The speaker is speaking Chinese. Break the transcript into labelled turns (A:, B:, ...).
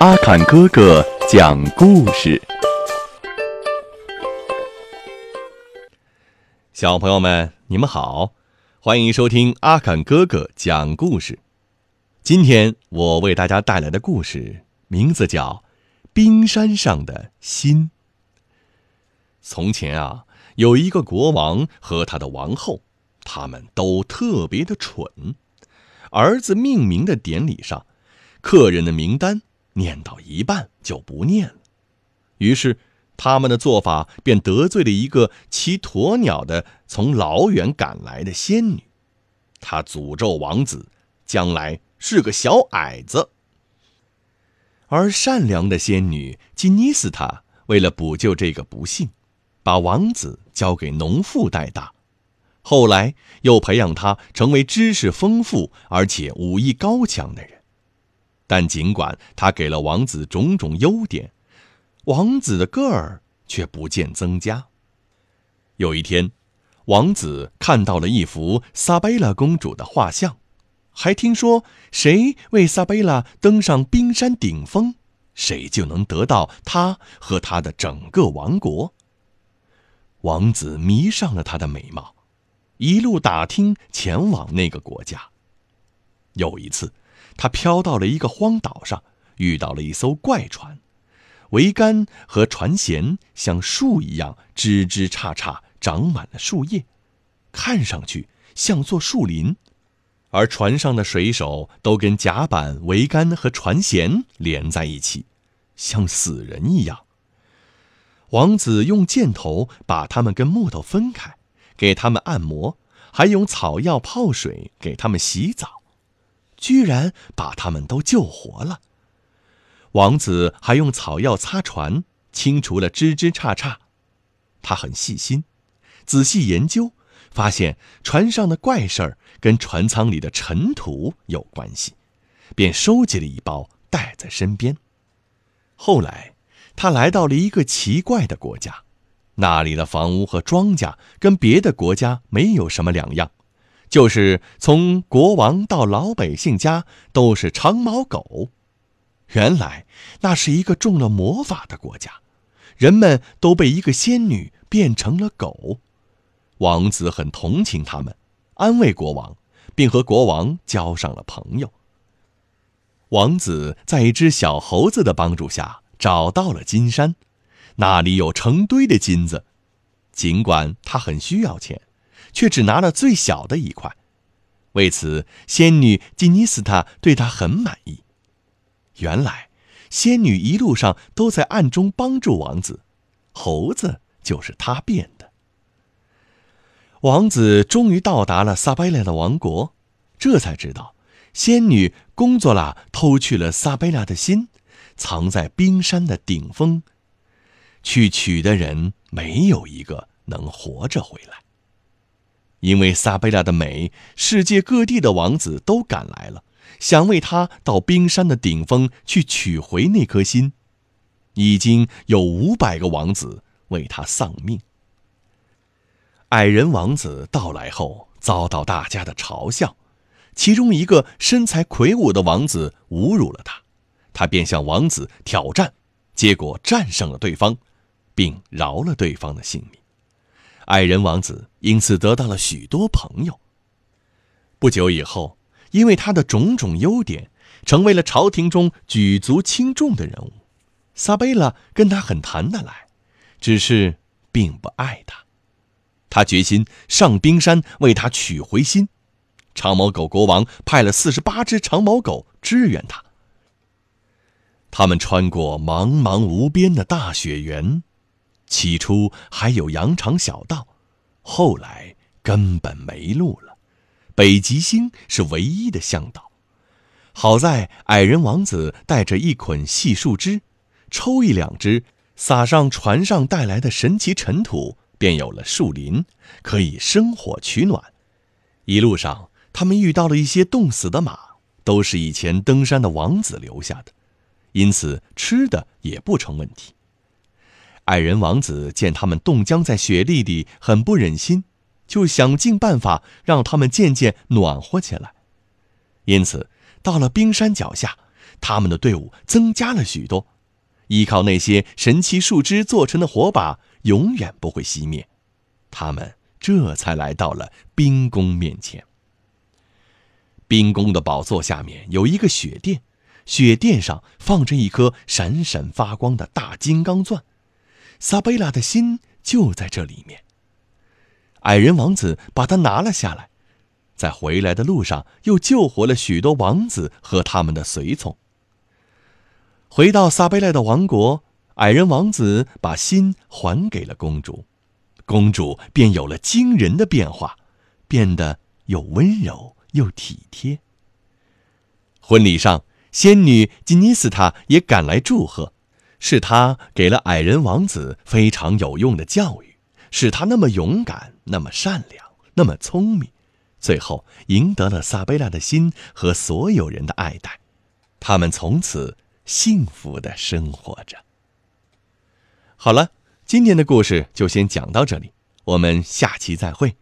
A: 阿坎哥哥讲故事，
B: 小朋友们，你们好，欢迎收听阿坎哥哥讲故事。今天我为大家带来的故事名字叫《冰山上的心》。从前啊，有一个国王和他的王后，他们都特别的蠢。儿子命名的典礼上，客人的名单念到一半就不念了，于是他们的做法便得罪了一个骑鸵鸟的从老远赶来的仙女，她诅咒王子将来是个小矮子。而善良的仙女吉尼斯塔为了补救这个不幸，把王子交给农妇带大。后来又培养他成为知识丰富而且武艺高强的人，但尽管他给了王子种种优点，王子的个儿却不见增加。有一天，王子看到了一幅萨贝拉公主的画像，还听说谁为萨贝拉登上冰山顶峰，谁就能得到她和他的整个王国。王子迷上了她的美貌。一路打听，前往那个国家。有一次，他飘到了一个荒岛上，遇到了一艘怪船，桅杆和船舷像树一样枝枝杈杈长满了树叶，看上去像座树林，而船上的水手都跟甲板、桅杆和船舷连在一起，像死人一样。王子用箭头把他们跟木头分开。给他们按摩，还用草药泡水给他们洗澡，居然把他们都救活了。王子还用草药擦船，清除了枝枝杈杈。他很细心，仔细研究，发现船上的怪事儿跟船舱里的尘土有关系，便收集了一包带在身边。后来，他来到了一个奇怪的国家。那里的房屋和庄稼跟别的国家没有什么两样，就是从国王到老百姓家都是长毛狗。原来那是一个中了魔法的国家，人们都被一个仙女变成了狗。王子很同情他们，安慰国王，并和国王交上了朋友。王子在一只小猴子的帮助下找到了金山。那里有成堆的金子，尽管他很需要钱，却只拿了最小的一块。为此，仙女吉尼斯塔对他很满意。原来，仙女一路上都在暗中帮助王子，猴子就是她变的。王子终于到达了萨贝拉的王国，这才知道，仙女工作了，偷去了萨贝拉的心，藏在冰山的顶峰。去取的人没有一个能活着回来。因为萨贝拉的美，世界各地的王子都赶来了，想为她到冰山的顶峰去取回那颗心。已经有五百个王子为他丧命。矮人王子到来后，遭到大家的嘲笑，其中一个身材魁梧的王子侮辱了他，他便向王子挑战，结果战胜了对方。并饶了对方的性命，矮人王子因此得到了许多朋友。不久以后，因为他的种种优点，成为了朝廷中举足轻重的人物。萨贝拉跟他很谈得来，只是并不爱他。他决心上冰山为他取回心。长毛狗国王派了四十八只长毛狗支援他。他们穿过茫茫无边的大雪原。起初还有羊肠小道，后来根本没路了。北极星是唯一的向导。好在矮人王子带着一捆细树枝，抽一两枝，撒上船上带来的神奇尘土，便有了树林，可以生火取暖。一路上，他们遇到了一些冻死的马，都是以前登山的王子留下的，因此吃的也不成问题。矮人王子见他们冻僵在雪地里，很不忍心，就想尽办法让他们渐渐暖和起来。因此，到了冰山脚下，他们的队伍增加了许多。依靠那些神奇树枝做成的火把，永远不会熄灭。他们这才来到了冰宫面前。冰宫的宝座下面有一个雪殿，雪殿上放着一颗闪闪发光的大金刚钻，萨贝拉的心就在这里面。矮人王子把它拿了下来，在回来的路上又救活了许多王子和他们的随从。回到萨贝拉的王国，矮人王子把心还给了公主，公主便有了惊人的变化，变得又温柔又体贴。婚礼上，仙女吉尼斯塔也赶来祝贺，是他给了矮人王子非常有用的教育，使他那么勇敢，那么善良，那么聪明，最后赢得了萨贝拉的心和所有人的爱戴。他们从此。幸福的生活着。好了，今天的故事就先讲到这里，我们下期再会。